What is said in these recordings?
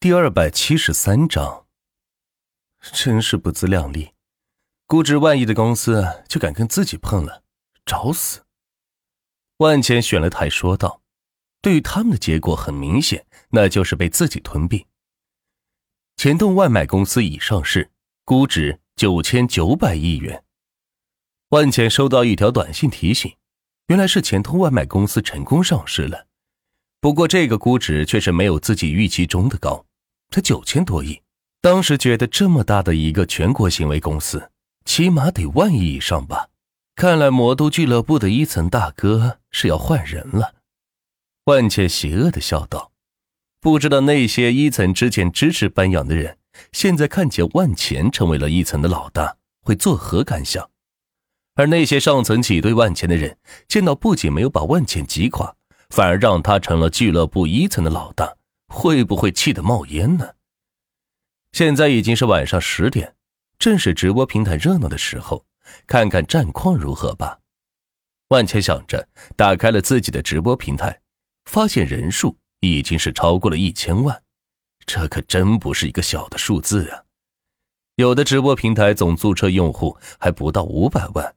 第二百七十三章，真是不自量力，估值万亿的公司就敢跟自己碰了，找死！万钱选了台说道：“对于他们的结果很明显，那就是被自己吞并。钱东外卖公司已上市，估值九千九百亿元。”万钱收到一条短信提醒，原来是钱通外卖公司成功上市了，不过这个估值却是没有自己预期中的高。才九千多亿，当时觉得这么大的一个全国行为公司，起码得万亿以上吧。看来魔都俱乐部的一层大哥是要换人了。万茜邪恶的笑道：“不知道那些一层之前支持班养的人，现在看见万钱成为了一层的老大，会作何感想？而那些上层挤兑万钱的人，见到不仅没有把万钱击垮，反而让他成了俱乐部一层的老大。”会不会气得冒烟呢？现在已经是晚上十点，正是直播平台热闹的时候，看看战况如何吧。万千想着，打开了自己的直播平台，发现人数已经是超过了一千万，这可真不是一个小的数字啊！有的直播平台总注册用户还不到五百万，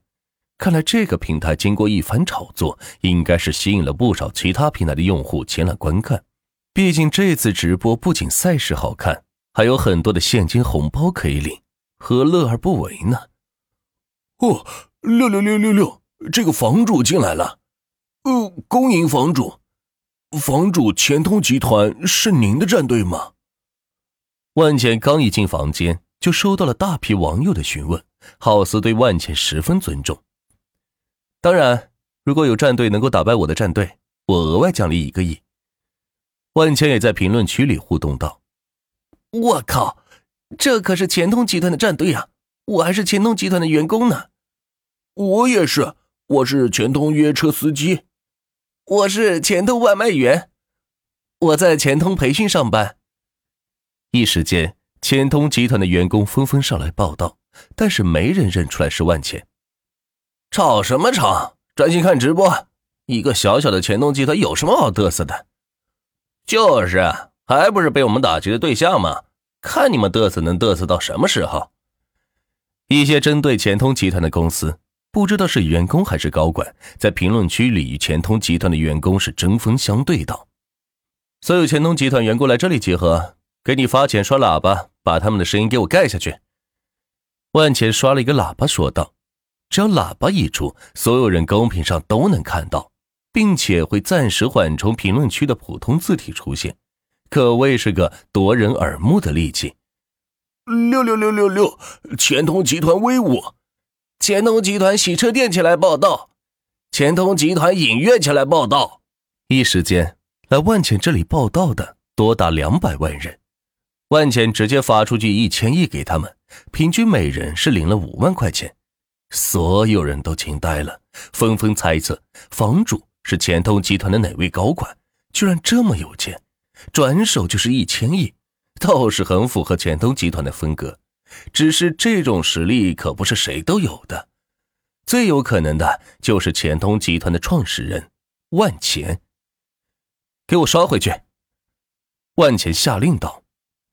看来这个平台经过一番炒作，应该是吸引了不少其他平台的用户前来观看。毕竟这次直播不仅赛事好看，还有很多的现金红包可以领，何乐而不为呢？哦，六六六六六，这个房主进来了。呃，恭迎房主。房主，钱通集团是您的战队吗？万茜刚一进房间，就收到了大批网友的询问，好似对万茜十分尊重。当然，如果有战队能够打败我的战队，我额外奖励一个亿。万千也在评论区里互动道：“我靠，这可是钱通集团的战队啊！我还是钱通集团的员工呢。我也是，我是钱通约车司机，我是钱通外卖员，我在钱通培训上班。”一时间，钱通集团的员工纷纷上来报道，但是没人认出来是万钱。吵什么吵？专心看直播！一个小小的钱通集团有什么好嘚瑟的？就是，还不是被我们打击的对象吗？看你们嘚瑟能嘚瑟到什么时候？一些针对钱通集团的公司，不知道是员工还是高管，在评论区里与钱通集团的员工是针锋相对道。所有钱通集团员工来这里集合，给你发钱刷喇叭，把他们的声音给我盖下去。万钱刷了一个喇叭，说道：“只要喇叭一出，所有人公屏上都能看到。”并且会暂时缓冲评论区的普通字体出现，可谓是个夺人耳目的利器。六六六六六，钱通集团威武！钱通集团洗车店前来报道，钱通集团影院前来报道。一时间，来万钱这里报道的多达两百万人。万钱直接发出去一千亿给他们，平均每人是领了五万块钱。所有人都惊呆了，纷纷猜测房主。是钱通集团的哪位高管，居然这么有钱，转手就是一千亿，倒是很符合钱通集团的风格。只是这种实力可不是谁都有的，最有可能的就是钱通集团的创始人万钱。给我刷回去！万钱下令道。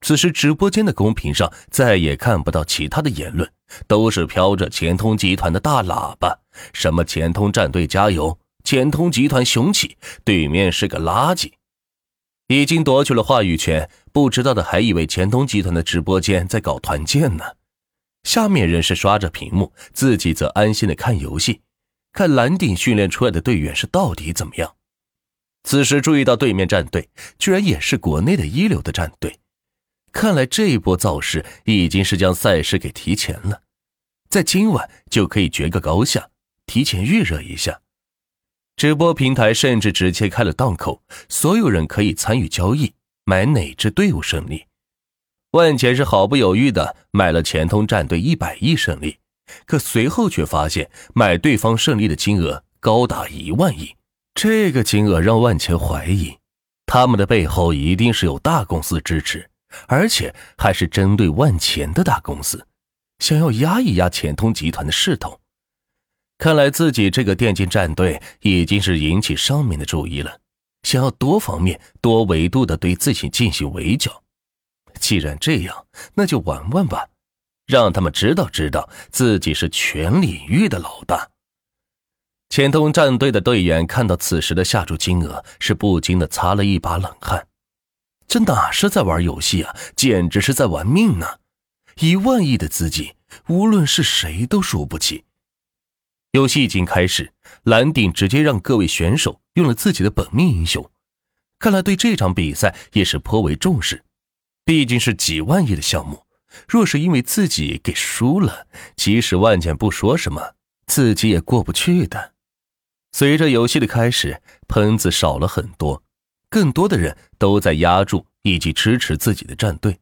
此时直播间的公屏上再也看不到其他的言论，都是飘着钱通集团的大喇叭，什么钱通战队加油。钱通集团雄起，对面是个垃圾，已经夺取了话语权。不知道的还以为钱通集团的直播间在搞团建呢。下面人是刷着屏幕，自己则安心的看游戏，看蓝顶训练出来的队员是到底怎么样。此时注意到对面战队居然也是国内的一流的战队，看来这一波造势已经是将赛事给提前了，在今晚就可以决个高下，提前预热一下。直播平台甚至直接开了档口，所有人可以参与交易，买哪支队伍胜利。万钱是毫不犹豫的买了钱通战队一百亿胜利，可随后却发现买对方胜利的金额高达一万亿，这个金额让万钱怀疑，他们的背后一定是有大公司支持，而且还是针对万钱的大公司，想要压一压钱通集团的势头。看来自己这个电竞战队已经是引起上面的注意了，想要多方面、多维度的对自己进行围剿。既然这样，那就玩玩吧，让他们知道知道自己是全领域的老大。钱通战队的队员看到此时的下注金额，是不禁的擦了一把冷汗。这哪是在玩游戏啊，简直是在玩命呢！一万亿的资金，无论是谁都输不起。游戏已经开始，蓝鼎直接让各位选手用了自己的本命英雄，看来对这场比赛也是颇为重视。毕竟是几万亿的项目，若是因为自己给输了，即使万剑不说什么，自己也过不去的。随着游戏的开始，喷子少了很多，更多的人都在压住以及支持自己的战队。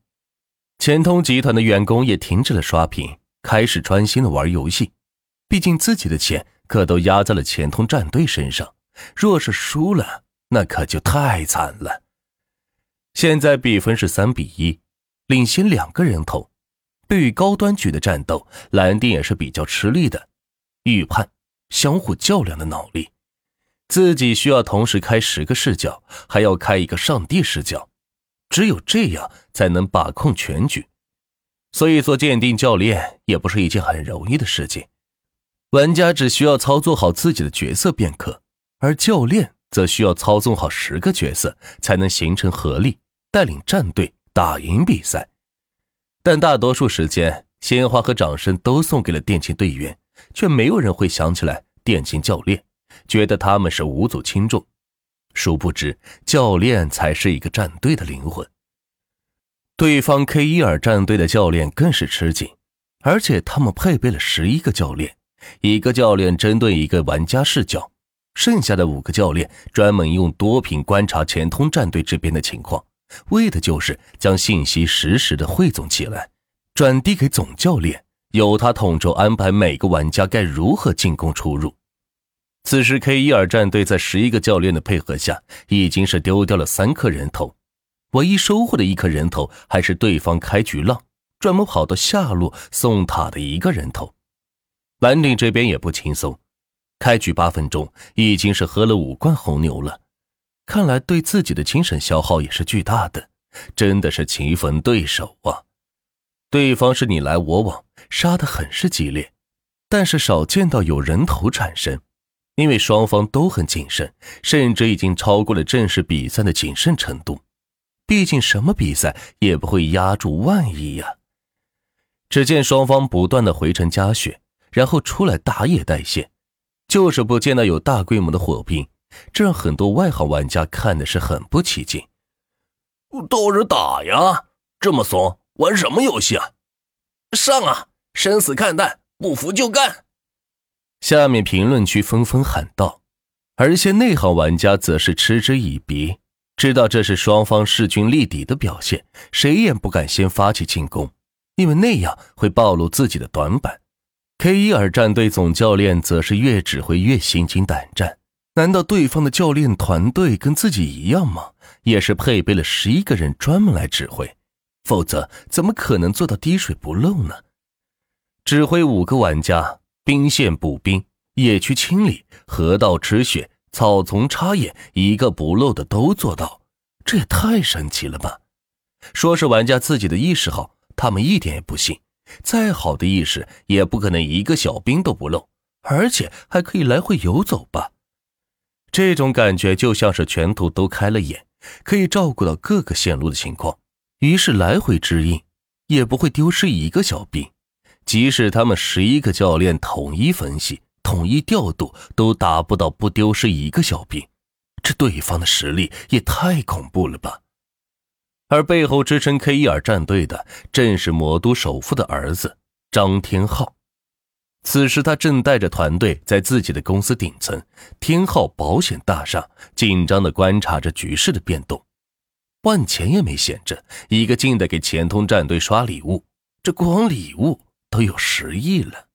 钱通集团的员工也停止了刷屏，开始专心的玩游戏。毕竟自己的钱可都压在了钱通战队身上，若是输了，那可就太惨了。现在比分是三比一，领先两个人头。对于高端局的战斗，蓝丁也是比较吃力的，预判。相互较量的脑力，自己需要同时开十个视角，还要开一个上帝视角，只有这样才能把控全局。所以做鉴定教练也不是一件很容易的事情。玩家只需要操作好自己的角色便可，而教练则需要操纵好十个角色，才能形成合力，带领战队打赢比赛。但大多数时间，鲜花和掌声都送给了电竞队员。却没有人会想起来电竞教练，觉得他们是无足轻重。殊不知，教练才是一个战队的灵魂。对方 K 一尔战队的教练更是吃紧，而且他们配备了十一个教练，一个教练针对一个玩家视角，剩下的五个教练专门用多屏观察前通战队这边的情况，为的就是将信息实时的汇总起来，转递给总教练。由他统筹安排每个玩家该如何进攻出入。此时，K 一尔战队在十一个教练的配合下，已经是丢掉了三颗人头，唯一收获的一颗人头还是对方开局浪专门跑到下路送塔的一个人头。蓝鼎这边也不轻松，开局八分钟已经是喝了五罐红牛了，看来对自己的精神消耗也是巨大的，真的是棋逢对手啊！对方是你来我往。杀的很是激烈，但是少见到有人头产生，因为双方都很谨慎，甚至已经超过了正式比赛的谨慎程度。毕竟什么比赛也不会压住万一呀。只见双方不断的回城加血，然后出来打野带线，就是不见到有大规模的火拼，这让很多外行玩家看的是很不起劲。都是打呀，这么怂，玩什么游戏啊？上啊！生死看淡，不服就干！下面评论区纷纷喊道，而一些内行玩家则是嗤之以鼻，知道这是双方势均力敌的表现，谁也不敢先发起进攻，因为那样会暴露自己的短板。K 伊尔战队总教练则是越指挥越心惊胆战，难道对方的教练团队跟自己一样吗？也是配备了十一个人专门来指挥，否则怎么可能做到滴水不漏呢？指挥五个玩家，兵线补兵，野区清理，河道吃血，草丛插眼，一个不漏的都做到，这也太神奇了吧！说是玩家自己的意识好，他们一点也不信。再好的意识，也不可能一个小兵都不漏，而且还可以来回游走吧？这种感觉就像是全图都开了眼，可以照顾到各个线路的情况，于是来回支应，也不会丢失一个小兵。即使他们十一个教练统一分析、统一调度，都达不到不丢失一个小兵，这对方的实力也太恐怖了吧！而背后支撑 K 一尔战队的，正是魔都首富的儿子张天浩。此时他正带着团队在自己的公司顶层天浩保险大厦，紧张的观察着局势的变动。万钱也没闲着，一个劲的给钱通战队刷礼物，这光礼物。都有十亿了。